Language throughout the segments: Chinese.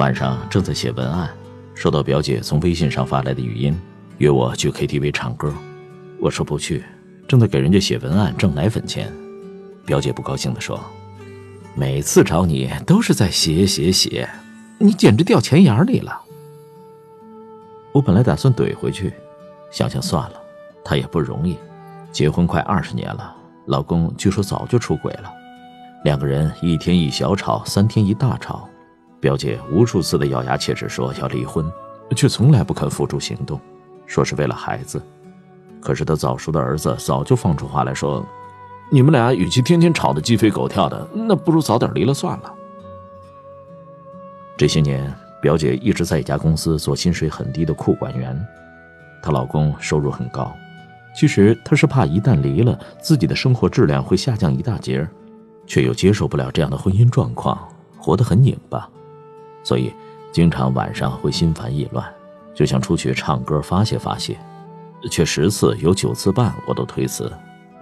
晚上正在写文案，收到表姐从微信上发来的语音，约我去 KTV 唱歌。我说不去，正在给人家写文案挣奶粉钱。表姐不高兴地说：“每次找你都是在写写写，你简直掉钱眼里了。”我本来打算怼回去，想想算了，她也不容易，结婚快二十年了，老公据说早就出轨了，两个人一天一小吵，三天一大吵。表姐无数次的咬牙切齿说要离婚，却从来不肯付诸行动，说是为了孩子。可是她早熟的儿子早就放出话来说：“你们俩与其天天吵得鸡飞狗跳的，那不如早点离了算了。”这些年，表姐一直在一家公司做薪水很低的库管员，她老公收入很高。其实她是怕一旦离了，自己的生活质量会下降一大截，却又接受不了这样的婚姻状况，活得很拧巴。所以，经常晚上会心烦意乱，就想出去唱歌发泄发泄，却十次有九次半我都推辞，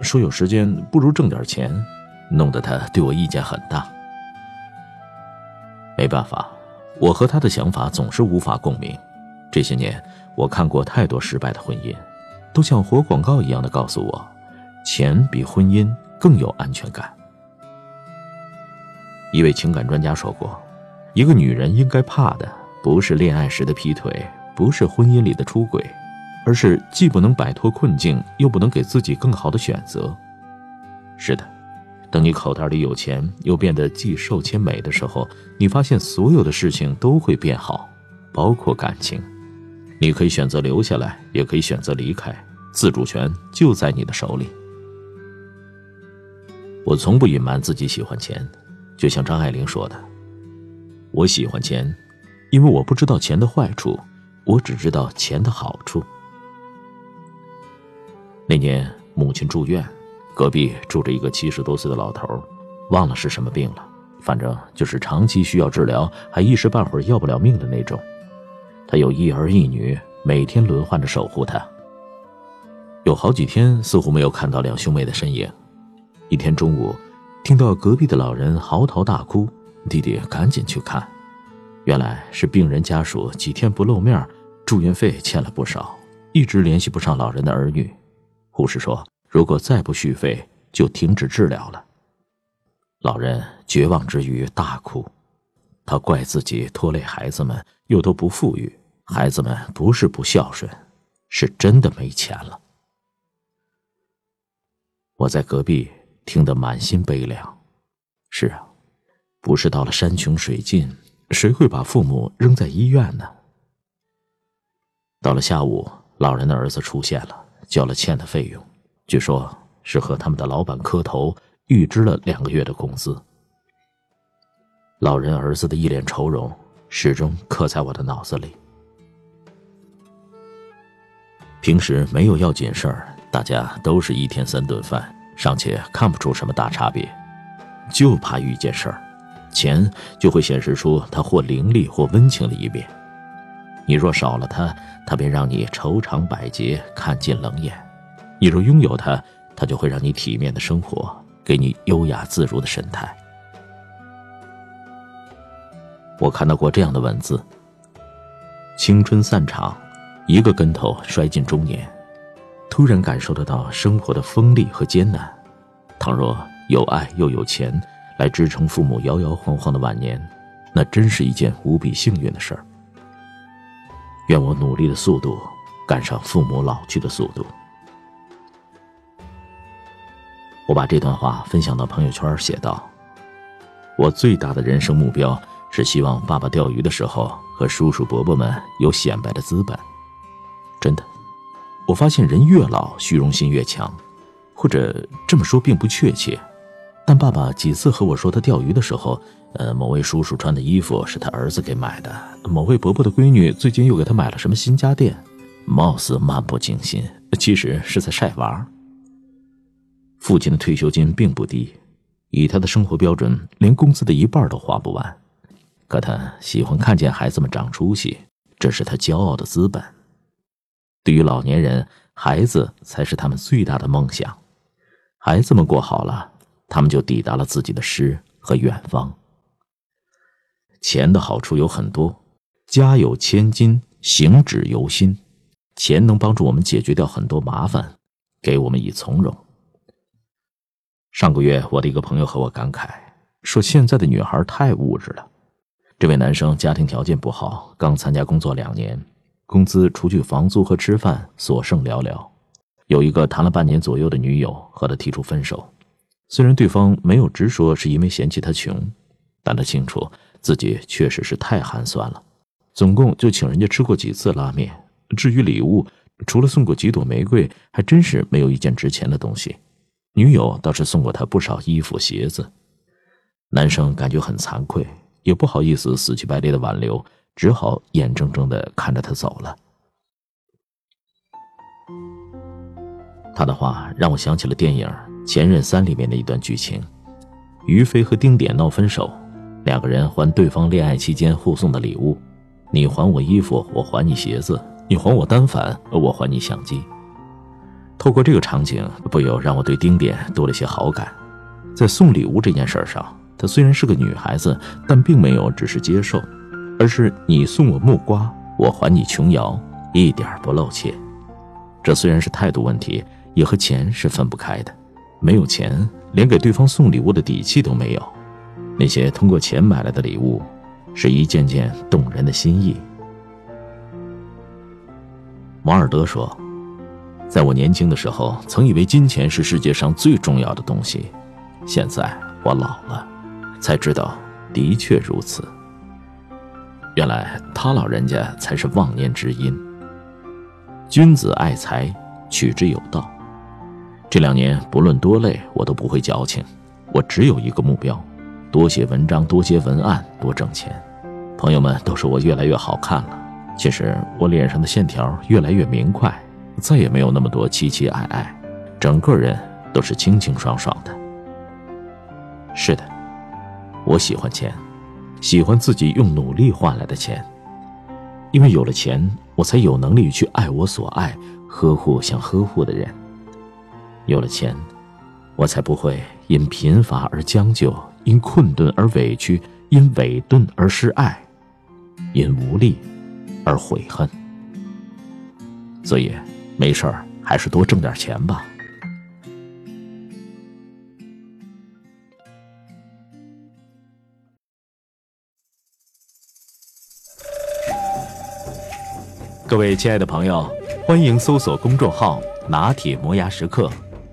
说有时间不如挣点钱，弄得他对我意见很大。没办法，我和他的想法总是无法共鸣。这些年，我看过太多失败的婚姻，都像活广告一样的告诉我，钱比婚姻更有安全感。一位情感专家说过。一个女人应该怕的不是恋爱时的劈腿，不是婚姻里的出轨，而是既不能摆脱困境，又不能给自己更好的选择。是的，等你口袋里有钱，又变得既瘦且美的时候，你发现所有的事情都会变好，包括感情。你可以选择留下来，也可以选择离开，自主权就在你的手里。我从不隐瞒自己喜欢钱，就像张爱玲说的。我喜欢钱，因为我不知道钱的坏处，我只知道钱的好处。那年母亲住院，隔壁住着一个七十多岁的老头，忘了是什么病了，反正就是长期需要治疗，还一时半会儿要不了命的那种。他有一儿一女，每天轮换着守护他。有好几天似乎没有看到两兄妹的身影。一天中午，听到隔壁的老人嚎啕大哭。弟弟赶紧去看，原来是病人家属几天不露面，住院费欠了不少，一直联系不上老人的儿女。护士说，如果再不续费，就停止治疗了。老人绝望之余大哭，他怪自己拖累孩子们，又都不富裕，孩子们不是不孝顺，是真的没钱了。我在隔壁听得满心悲凉。是啊。不是到了山穷水尽，谁会把父母扔在医院呢？到了下午，老人的儿子出现了，交了欠的费用，据说是和他们的老板磕头，预支了两个月的工资。老人儿子的一脸愁容，始终刻在我的脑子里。平时没有要紧事儿，大家都是一天三顿饭，尚且看不出什么大差别，就怕遇见事儿。钱就会显示出他或凌厉或温情的一面。你若少了他，他便让你愁肠百结，看尽冷眼；你若拥有他，他就会让你体面的生活，给你优雅自如的神态。我看到过这样的文字：青春散场，一个跟头摔进中年，突然感受得到生活的锋利和艰难。倘若有爱又有钱。来支撑父母摇摇晃晃的晚年，那真是一件无比幸运的事儿。愿我努力的速度赶上父母老去的速度。我把这段话分享到朋友圈，写道：“我最大的人生目标是希望爸爸钓鱼的时候和叔叔伯伯们有显摆的资本。”真的，我发现人越老，虚荣心越强，或者这么说并不确切。但爸爸几次和我说，他钓鱼的时候，呃，某位叔叔穿的衣服是他儿子给买的，某位伯伯的闺女最近又给他买了什么新家电，貌似漫不经心，其实是在晒娃。父亲的退休金并不低，以他的生活标准，连工资的一半都花不完。可他喜欢看见孩子们长出息，这是他骄傲的资本。对于老年人，孩子才是他们最大的梦想，孩子们过好了。他们就抵达了自己的诗和远方。钱的好处有很多，家有千金，行止由心。钱能帮助我们解决掉很多麻烦，给我们以从容。上个月，我的一个朋友和我感慨说：“现在的女孩太物质了。”这位男生家庭条件不好，刚参加工作两年，工资除去房租和吃饭，所剩寥寥。有一个谈了半年左右的女友和他提出分手，虽然对方没有直说是因为嫌弃他穷，但他清楚自己确实是太寒酸了，总共就请人家吃过几次拉面。至于礼物，除了送过几朵玫瑰，还真是没有一件值钱的东西。女友倒是送过他不少衣服鞋子，男生感觉很惭愧，也不好意思死乞白赖的挽留，只好眼睁睁的看着他走了。他的话让我想起了电影《前任三》里面的一段剧情：于飞和丁点闹分手，两个人还对方恋爱期间互送的礼物，你还我衣服，我还你鞋子；你还我单反，我还你相机。透过这个场景，不由让我对丁点多了些好感。在送礼物这件事上，她虽然是个女孩子，但并没有只是接受，而是你送我木瓜，我还你琼瑶，一点不露怯。这虽然是态度问题，也和钱是分不开的。没有钱，连给对方送礼物的底气都没有。那些通过钱买来的礼物，是一件件动人的心意。王尔德说。在我年轻的时候，曾以为金钱是世界上最重要的东西。现在我老了，才知道的确如此。原来他老人家才是忘年之因。君子爱财，取之有道。这两年不论多累，我都不会矫情。我只有一个目标：多写文章，多接文案，多挣钱。朋友们都说我越来越好看了，其实我脸上的线条越来越明快。再也没有那么多凄凄爱爱，整个人都是清清爽爽的。是的，我喜欢钱，喜欢自己用努力换来的钱，因为有了钱，我才有能力去爱我所爱，呵护想呵护的人。有了钱，我才不会因贫乏而将就，因困顿而委屈，因委顿而失爱，因无力而悔恨。所以。没事儿，还是多挣点钱吧。各位亲爱的朋友，欢迎搜索公众号“拿铁磨牙时刻”，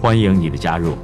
欢迎你的加入。